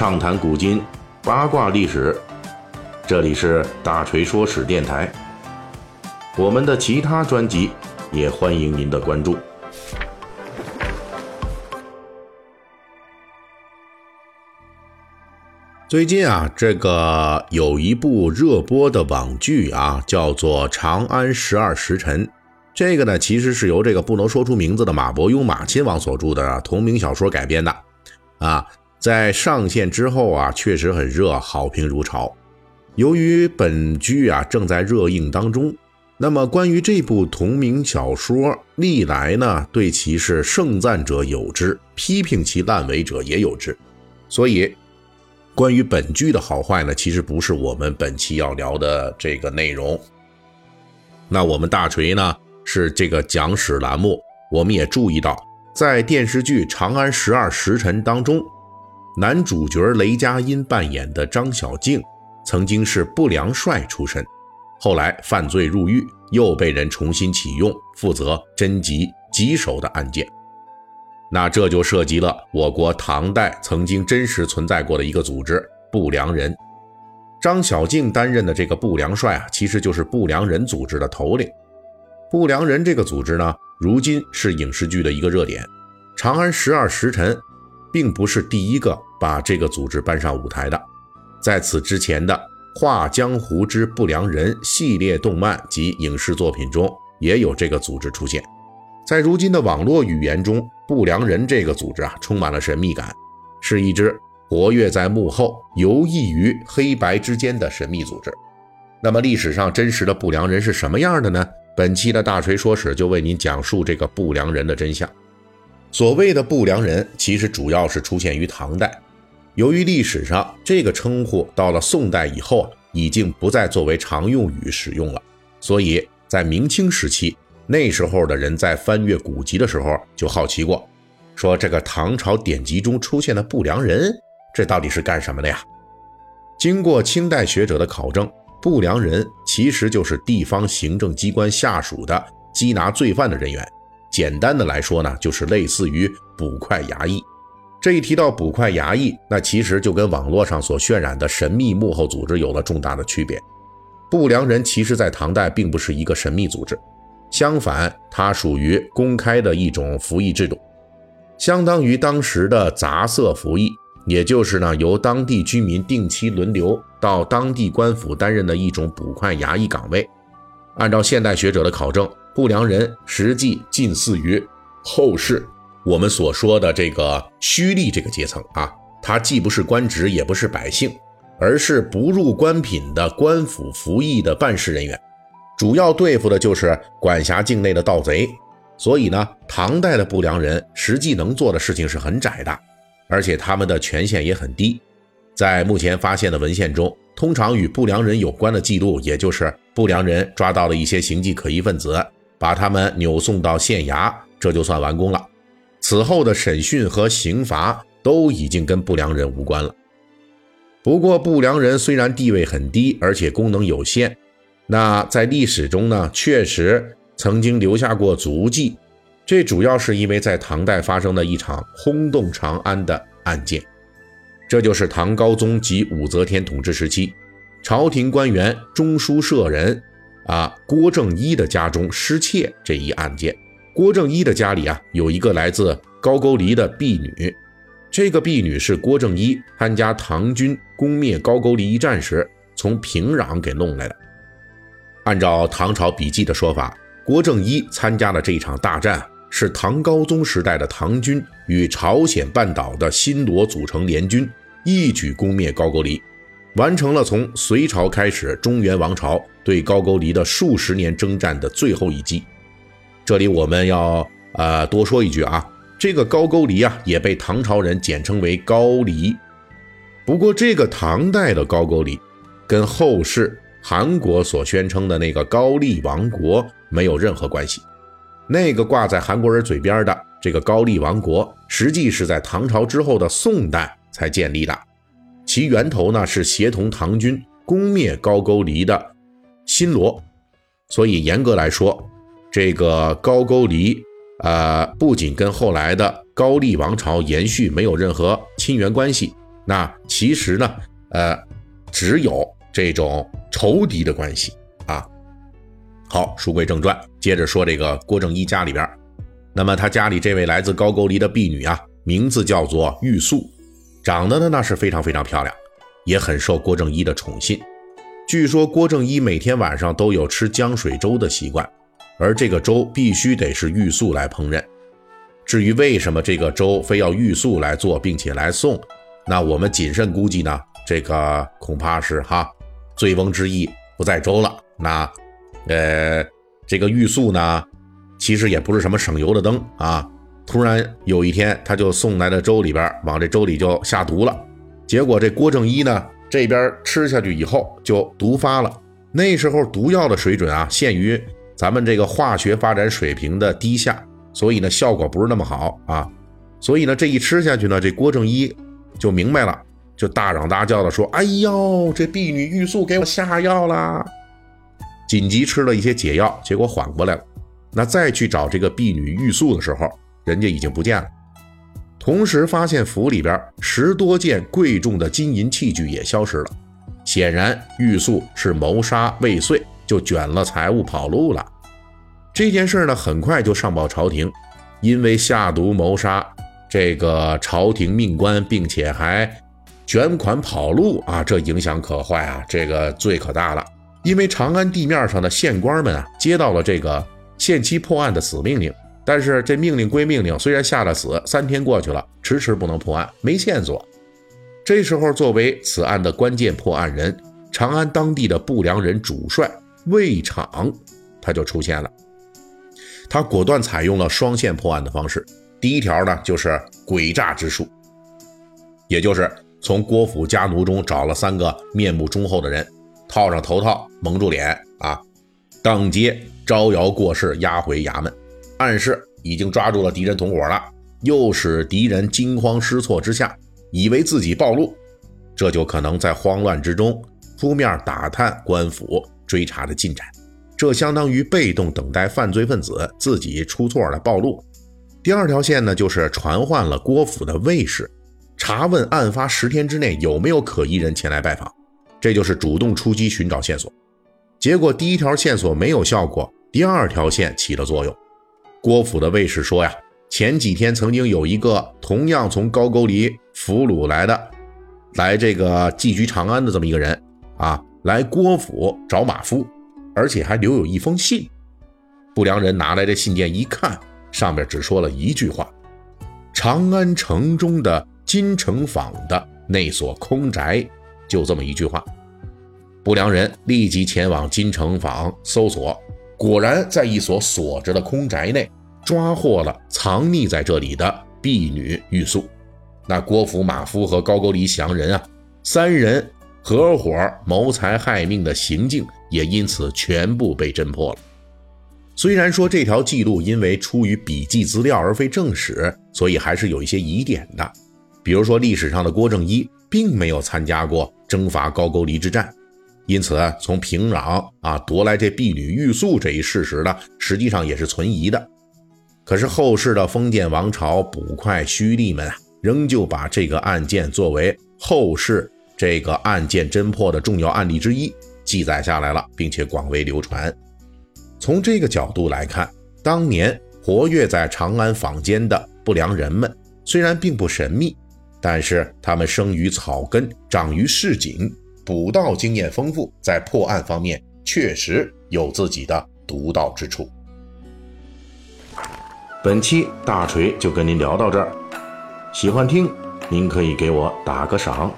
畅谈古今，八卦历史。这里是大锤说史电台。我们的其他专辑也欢迎您的关注。最近啊，这个有一部热播的网剧啊，叫做《长安十二时辰》。这个呢，其实是由这个不能说出名字的马伯庸马亲王所著的同名小说改编的啊。在上线之后啊，确实很热，好评如潮。由于本剧啊正在热映当中，那么关于这部同名小说，历来呢对其是盛赞者有之，批评其烂尾者也有之。所以，关于本剧的好坏呢，其实不是我们本期要聊的这个内容。那我们大锤呢是这个讲史栏目，我们也注意到，在电视剧《长安十二时辰》当中。男主角雷佳音扮演的张小敬，曾经是不良帅出身，后来犯罪入狱，又被人重新启用，负责侦缉棘手的案件。那这就涉及了我国唐代曾经真实存在过的一个组织——不良人。张小敬担任的这个不良帅啊，其实就是不良人组织的头领。不良人这个组织呢，如今是影视剧的一个热点，《长安十二时辰》。并不是第一个把这个组织搬上舞台的，在此之前的《画江湖之不良人》系列动漫及影视作品中也有这个组织出现。在如今的网络语言中，“不良人”这个组织啊，充满了神秘感，是一支活跃在幕后、游弋于黑白之间的神秘组织。那么，历史上真实的不良人是什么样的呢？本期的大锤说史就为您讲述这个不良人的真相。所谓的不良人，其实主要是出现于唐代。由于历史上这个称呼到了宋代以后啊，已经不再作为常用语使用了，所以在明清时期，那时候的人在翻阅古籍的时候就好奇过，说这个唐朝典籍中出现的不良人，这到底是干什么的呀？经过清代学者的考证，不良人其实就是地方行政机关下属的缉拿罪犯的人员。简单的来说呢，就是类似于捕快衙役。这一提到捕快衙役，那其实就跟网络上所渲染的神秘幕后组织有了重大的区别。不良人其实，在唐代并不是一个神秘组织，相反，它属于公开的一种服役制度，相当于当时的杂色服役，也就是呢，由当地居民定期轮流到当地官府担任的一种捕快衙役岗位。按照现代学者的考证。不良人实际近似于后世我们所说的这个虚吏这个阶层啊，他既不是官职，也不是百姓，而是不入官品的官府服役的办事人员，主要对付的就是管辖境内的盗贼。所以呢，唐代的不良人实际能做的事情是很窄的，而且他们的权限也很低。在目前发现的文献中，通常与不良人有关的记录，也就是不良人抓到了一些形迹可疑分子。把他们扭送到县衙，这就算完工了。此后的审讯和刑罚都已经跟不良人无关了。不过，不良人虽然地位很低，而且功能有限，那在历史中呢，确实曾经留下过足迹。这主要是因为在唐代发生的一场轰动长安的案件，这就是唐高宗及武则天统治时期，朝廷官员中书舍人。啊，郭正一的家中失窃这一案件，郭正一的家里啊有一个来自高句丽的婢女，这个婢女是郭正一参加唐军攻灭高句丽一战时从平壤给弄来的。按照唐朝笔记的说法，郭正一参加的这场大战是唐高宗时代的唐军与朝鲜半岛的新罗组成联军，一举攻灭高句丽。完成了从隋朝开始中原王朝对高句丽的数十年征战的最后一击。这里我们要呃多说一句啊，这个高句丽啊也被唐朝人简称为高丽。不过这个唐代的高句丽跟后世韩国所宣称的那个高丽王国没有任何关系。那个挂在韩国人嘴边的这个高丽王国，实际是在唐朝之后的宋代才建立的。其源头呢是协同唐军攻灭高句丽的新罗，所以严格来说，这个高句丽呃不仅跟后来的高丽王朝延续没有任何亲缘关系，那其实呢，呃，只有这种仇敌的关系啊。好，书归正传，接着说这个郭正一家里边，那么他家里这位来自高句丽的婢女啊，名字叫做玉素，长得呢那是非常非常漂亮，也很受郭正一的宠信。据说郭正一每天晚上都有吃浆水粥的习惯，而这个粥必须得是玉素来烹饪。至于为什么这个粥非要玉素来做，并且来送，那我们谨慎估计呢，这个恐怕是哈，醉翁之意不在粥了。那。呃，这个玉素呢，其实也不是什么省油的灯啊。突然有一天，他就送来的粥里边，往这粥里就下毒了。结果这郭正一呢，这边吃下去以后就毒发了。那时候毒药的水准啊，限于咱们这个化学发展水平的低下，所以呢，效果不是那么好啊。所以呢，这一吃下去呢，这郭正一就明白了，就大嚷大叫的说：“哎呦，这婢女玉素给我下药啦。”紧急吃了一些解药，结果缓过来了。那再去找这个婢女玉素的时候，人家已经不见了。同时发现府里边十多件贵重的金银器具也消失了。显然玉素是谋杀未遂，就卷了财物跑路了。这件事呢，很快就上报朝廷，因为下毒谋杀这个朝廷命官，并且还卷款跑路啊，这影响可坏啊，这个罪可大了。因为长安地面上的县官们啊，接到了这个限期破案的死命令，但是这命令归命令，虽然下了死，三天过去了，迟迟不能破案，没线索。这时候，作为此案的关键破案人，长安当地的不良人主帅魏昶，他就出现了。他果断采用了双线破案的方式。第一条呢，就是诡诈之术，也就是从郭府家奴中找了三个面目忠厚的人。套上头套，蒙住脸啊，当街招摇过市，押回衙门，暗示已经抓住了敌人同伙了，又使敌人惊慌失措之下，以为自己暴露，这就可能在慌乱之中出面打探官府追查的进展，这相当于被动等待犯罪分子自己出错了暴露。第二条线呢，就是传唤了郭府的卫士，查问案发十天之内有没有可疑人前来拜访。这就是主动出击寻找线索，结果第一条线索没有效果，第二条线起了作用。郭府的卫士说呀，前几天曾经有一个同样从高句丽俘虏来的，来这个寄居长安的这么一个人啊，来郭府找马夫，而且还留有一封信。不良人拿来这信件一看，上面只说了一句话：长安城中的金城坊的那所空宅。就这么一句话，不良人立即前往金城坊搜索，果然在一所锁着的空宅内抓获了藏匿在这里的婢女玉素。那郭府马夫和高句丽降人啊，三人合伙谋财害命的行径也因此全部被侦破了。虽然说这条记录因为出于笔记资料而非正史，所以还是有一些疑点的，比如说历史上的郭正一。并没有参加过征伐高句丽之战，因此从平壤啊夺来这婢女玉素这一事实呢，实际上也是存疑的。可是后世的封建王朝捕快胥吏们啊，仍旧把这个案件作为后世这个案件侦破的重要案例之一记载下来了，并且广为流传。从这个角度来看，当年活跃在长安坊间的不良人们，虽然并不神秘。但是他们生于草根，长于市井，捕盗经验丰富，在破案方面确实有自己的独到之处。本期大锤就跟您聊到这儿，喜欢听您可以给我打个赏。